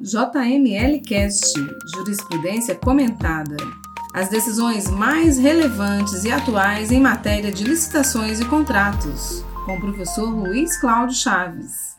JML Cast Jurisprudência Comentada. As decisões mais relevantes e atuais em matéria de licitações e contratos, com o professor Luiz Cláudio Chaves.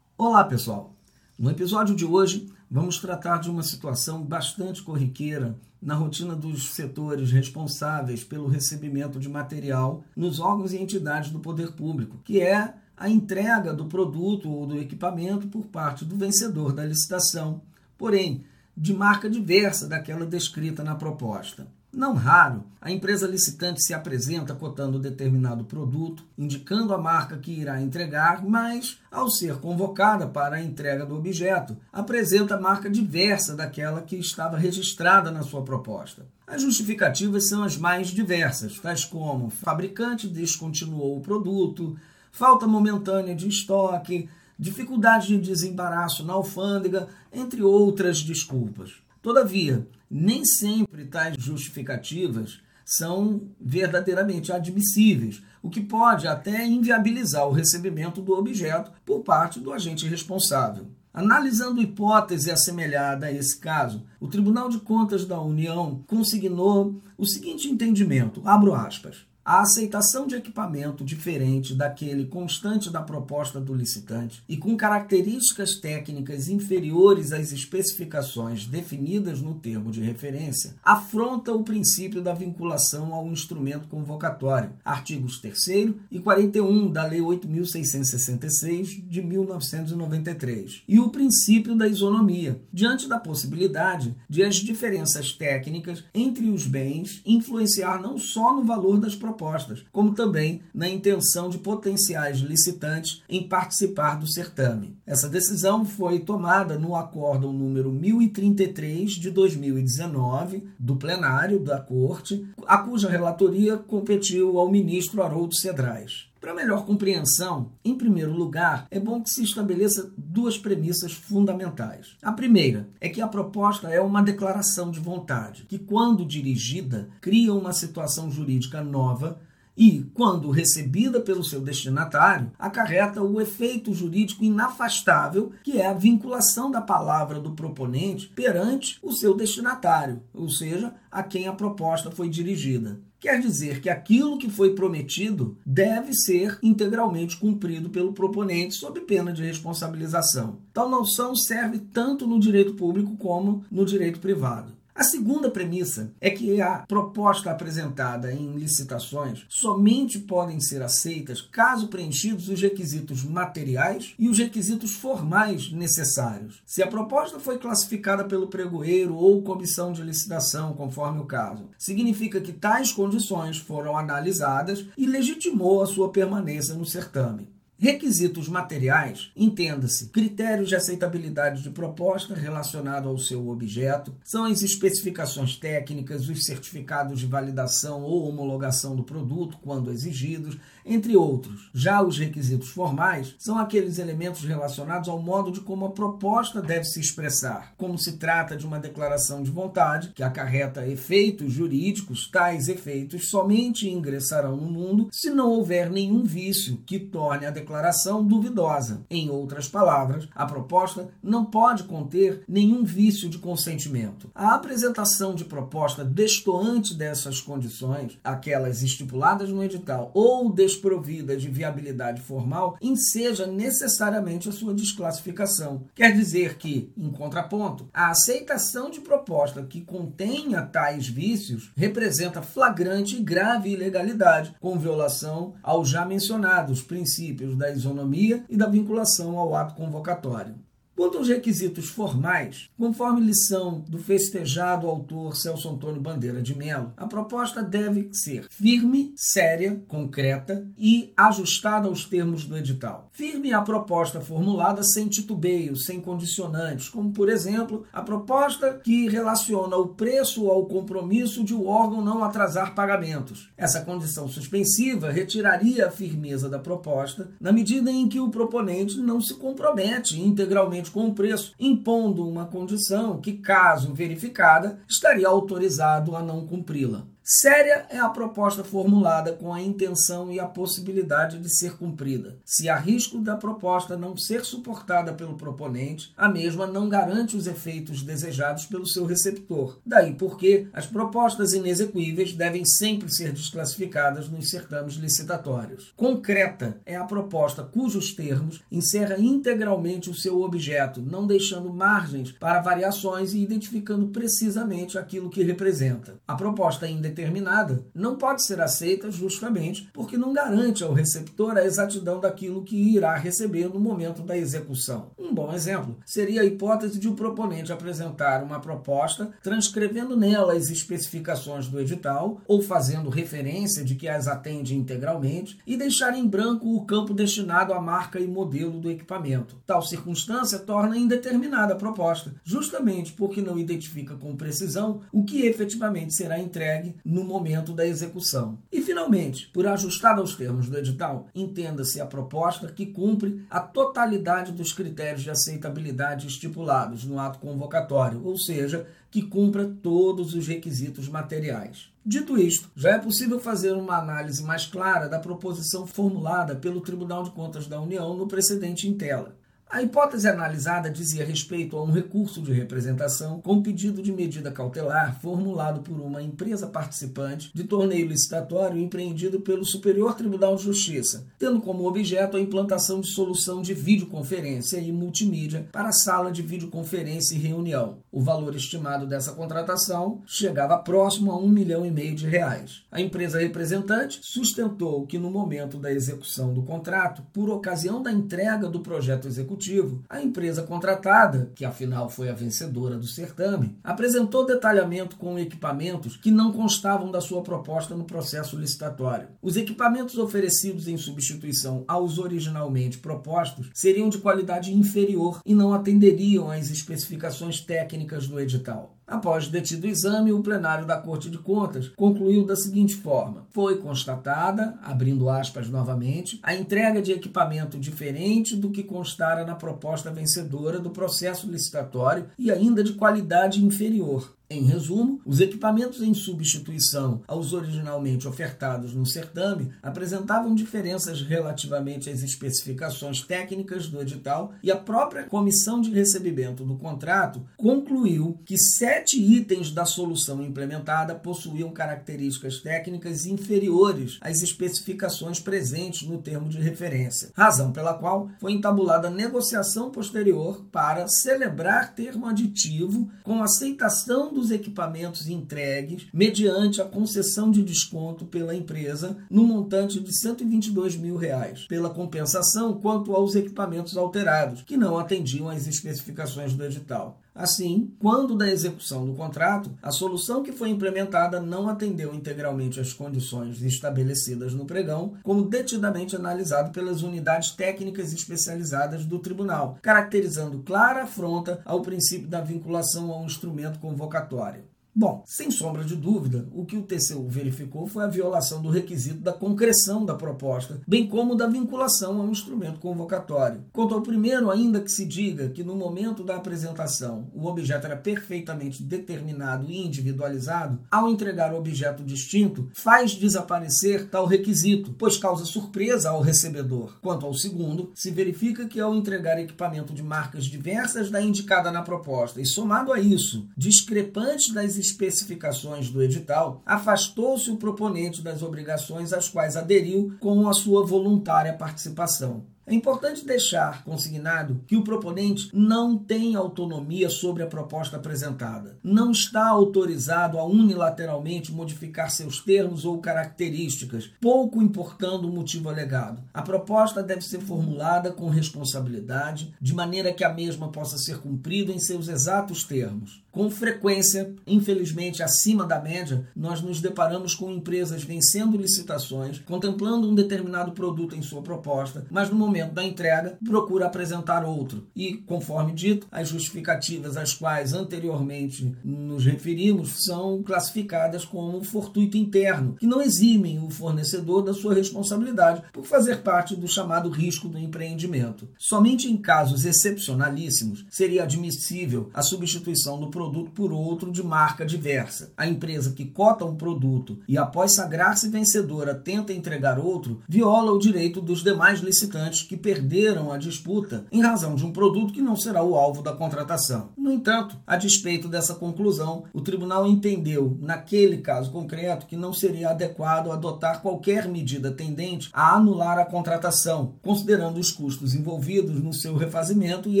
Olá, pessoal. No episódio de hoje, vamos tratar de uma situação bastante corriqueira na rotina dos setores responsáveis pelo recebimento de material nos órgãos e entidades do poder público, que é a entrega do produto ou do equipamento por parte do vencedor da licitação, porém de marca diversa daquela descrita na proposta. Não raro, a empresa licitante se apresenta cotando determinado produto, indicando a marca que irá entregar, mas, ao ser convocada para a entrega do objeto, apresenta marca diversa daquela que estava registrada na sua proposta. As justificativas são as mais diversas, tais como fabricante descontinuou o produto, falta momentânea de estoque, dificuldade de desembaraço na alfândega, entre outras desculpas. Todavia, nem sempre tais justificativas são verdadeiramente admissíveis, o que pode até inviabilizar o recebimento do objeto por parte do agente responsável. Analisando hipótese assemelhada a esse caso, o Tribunal de Contas da União consignou o seguinte entendimento: abro aspas a aceitação de equipamento diferente daquele constante da proposta do licitante e com características técnicas inferiores às especificações definidas no termo de referência afronta o princípio da vinculação ao instrumento convocatório, artigos 3 e 41 da Lei 8666 de 1993, e o princípio da isonomia, diante da possibilidade de as diferenças técnicas entre os bens influenciar não só no valor das propostas propostas, como também na intenção de potenciais licitantes em participar do certame. Essa decisão foi tomada no acórdão número 1033 de 2019 do plenário da Corte, a cuja relatoria competiu ao ministro Haroldo Cedrais. Para melhor compreensão, em primeiro lugar, é bom que se estabeleça duas premissas fundamentais. A primeira é que a proposta é uma declaração de vontade, que, quando dirigida, cria uma situação jurídica nova e, quando recebida pelo seu destinatário, acarreta o efeito jurídico inafastável, que é a vinculação da palavra do proponente perante o seu destinatário, ou seja, a quem a proposta foi dirigida. Quer dizer que aquilo que foi prometido deve ser integralmente cumprido pelo proponente sob pena de responsabilização. Tal noção serve tanto no direito público como no direito privado. A segunda premissa é que a proposta apresentada em licitações somente podem ser aceitas caso preenchidos os requisitos materiais e os requisitos formais necessários. Se a proposta foi classificada pelo pregoeiro ou comissão de licitação, conforme o caso, significa que tais condições foram analisadas e legitimou a sua permanência no certame. Requisitos materiais, entenda-se, critérios de aceitabilidade de proposta relacionado ao seu objeto, são as especificações técnicas, os certificados de validação ou homologação do produto, quando exigidos, entre outros. Já os requisitos formais são aqueles elementos relacionados ao modo de como a proposta deve se expressar. Como se trata de uma declaração de vontade, que acarreta efeitos jurídicos, tais efeitos somente ingressarão no mundo se não houver nenhum vício que torne a declaração declaração duvidosa. Em outras palavras, a proposta não pode conter nenhum vício de consentimento. A apresentação de proposta destoante dessas condições, aquelas estipuladas no edital ou desprovidas de viabilidade formal, enseja necessariamente a sua desclassificação. Quer dizer que, em contraponto, a aceitação de proposta que contenha tais vícios representa flagrante e grave ilegalidade, com violação aos já mencionados princípios da isonomia e da vinculação ao ato convocatório. Quanto aos requisitos formais, conforme lição do festejado autor Celso Antônio Bandeira de Mello, a proposta deve ser firme, séria, concreta e ajustada aos termos do edital. Firme é a proposta formulada sem titubeio, sem condicionantes, como, por exemplo, a proposta que relaciona o preço ao compromisso de o órgão não atrasar pagamentos. Essa condição suspensiva retiraria a firmeza da proposta na medida em que o proponente não se compromete integralmente com o preço, impondo uma condição que, caso verificada, estaria autorizado a não cumpri-la. Séria é a proposta formulada com a intenção e a possibilidade de ser cumprida. Se há risco da proposta não ser suportada pelo proponente, a mesma não garante os efeitos desejados pelo seu receptor. Daí porque as propostas inexequíveis devem sempre ser desclassificadas nos certames licitatórios. Concreta é a proposta cujos termos encerra integralmente o seu objeto, não deixando margens para variações e identificando precisamente aquilo que representa. A proposta indeterminada não pode ser aceita justamente porque não garante ao receptor a exatidão daquilo que irá receber no momento da execução. Um bom exemplo seria a hipótese de o proponente apresentar uma proposta transcrevendo nela as especificações do edital ou fazendo referência de que as atende integralmente e deixar em branco o campo destinado à marca e modelo do equipamento. Tal circunstância torna indeterminada a proposta, justamente porque não identifica com precisão o que efetivamente será entregue no momento da execução. E, finalmente, por ajustada aos termos do edital, entenda-se a proposta que cumpre a totalidade dos critérios de aceitabilidade estipulados no ato convocatório, ou seja, que cumpra todos os requisitos materiais. Dito isto, já é possível fazer uma análise mais clara da proposição formulada pelo Tribunal de Contas da União no precedente em tela. A hipótese analisada dizia respeito a um recurso de representação com pedido de medida cautelar formulado por uma empresa participante de torneio licitatório empreendido pelo Superior Tribunal de Justiça, tendo como objeto a implantação de solução de videoconferência e multimídia para a sala de videoconferência e reunião. O valor estimado dessa contratação chegava próximo a um milhão e meio de reais. A empresa representante sustentou que no momento da execução do contrato, por ocasião da entrega do projeto executivo, executivo, a empresa contratada, que afinal foi a vencedora do certame, apresentou detalhamento com equipamentos que não constavam da sua proposta no processo licitatório. Os equipamentos oferecidos em substituição aos originalmente propostos seriam de qualidade inferior e não atenderiam às especificações técnicas do edital. Após detido o exame, o plenário da Corte de Contas concluiu da seguinte forma: foi constatada, abrindo aspas novamente, a entrega de equipamento diferente do que constara na proposta vencedora do processo licitatório e ainda de qualidade inferior. Em resumo, os equipamentos em substituição aos originalmente ofertados no certame apresentavam diferenças relativamente às especificações técnicas do edital e a própria comissão de recebimento do contrato concluiu que sete itens da solução implementada possuíam características técnicas inferiores às especificações presentes no termo de referência, razão pela qual foi entabulada negociação posterior para celebrar termo aditivo com aceitação dos equipamentos entregues mediante a concessão de desconto pela empresa no montante de 122 mil reais, pela compensação quanto aos equipamentos alterados, que não atendiam às especificações do edital. Assim, quando da execução do contrato, a solução que foi implementada não atendeu integralmente às condições estabelecidas no pregão, como detidamente analisado pelas unidades técnicas especializadas do tribunal, caracterizando clara afronta ao princípio da vinculação a um instrumento convocatório. Bom, sem sombra de dúvida, o que o TCU verificou foi a violação do requisito da concreção da proposta, bem como da vinculação ao instrumento convocatório. Quanto ao primeiro, ainda que se diga que no momento da apresentação o objeto era perfeitamente determinado e individualizado, ao entregar o objeto distinto, faz desaparecer tal requisito, pois causa surpresa ao recebedor. Quanto ao segundo, se verifica que ao entregar equipamento de marcas diversas da indicada na proposta e somado a isso, discrepantes das especificações do edital, afastou-se o proponente das obrigações às quais aderiu com a sua voluntária participação. É importante deixar consignado que o proponente não tem autonomia sobre a proposta apresentada. Não está autorizado a unilateralmente modificar seus termos ou características, pouco importando o motivo alegado. A proposta deve ser formulada com responsabilidade, de maneira que a mesma possa ser cumprida em seus exatos termos. Com frequência, infelizmente acima da média, nós nos deparamos com empresas vencendo licitações, contemplando um determinado produto em sua proposta, mas no momento momento da entrega, procura apresentar outro. E, conforme dito, as justificativas às quais anteriormente nos referimos são classificadas como fortuito interno, que não eximem o fornecedor da sua responsabilidade por fazer parte do chamado risco do empreendimento. Somente em casos excepcionalíssimos seria admissível a substituição do produto por outro de marca diversa. A empresa que cota um produto e, após sagrar-se vencedora, tenta entregar outro, viola o direito dos demais licitantes que perderam a disputa em razão de um produto que não será o alvo da contratação. No entanto, a despeito dessa conclusão, o tribunal entendeu, naquele caso concreto, que não seria adequado adotar qualquer medida tendente a anular a contratação, considerando os custos envolvidos no seu refazimento e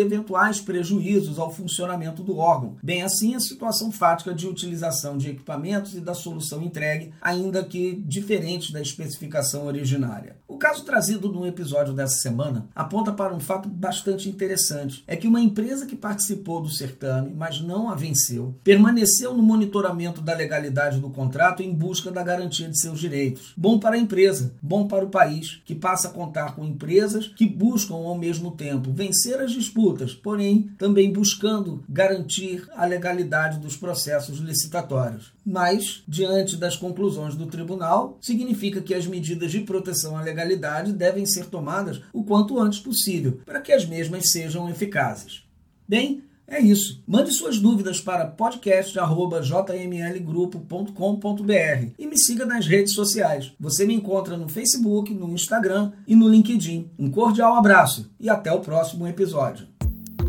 eventuais prejuízos ao funcionamento do órgão, bem assim a situação fática de utilização de equipamentos e da solução entregue, ainda que diferente da especificação originária. O caso trazido no episódio dessa semana aponta para um fato bastante interessante: é que uma empresa que participou do certame, mas não a venceu, permaneceu no monitoramento da legalidade do contrato em busca da garantia de seus direitos. Bom para a empresa, bom para o país, que passa a contar com empresas que buscam ao mesmo tempo vencer as disputas, porém também buscando garantir a legalidade dos processos licitatórios. Mas, diante das conclusões do tribunal, significa que as medidas de proteção à legalidade devem ser tomadas o quanto antes possível, para que as mesmas sejam eficazes. Bem, é isso. Mande suas dúvidas para podcast.jmlgrupo.com.br e me siga nas redes sociais. Você me encontra no Facebook, no Instagram e no LinkedIn. Um cordial abraço e até o próximo episódio.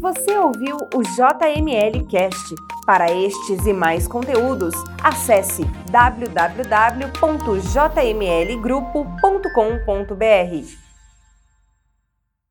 Você ouviu o JML Cast. Para estes e mais conteúdos, acesse www.jmlgrupo.com.br.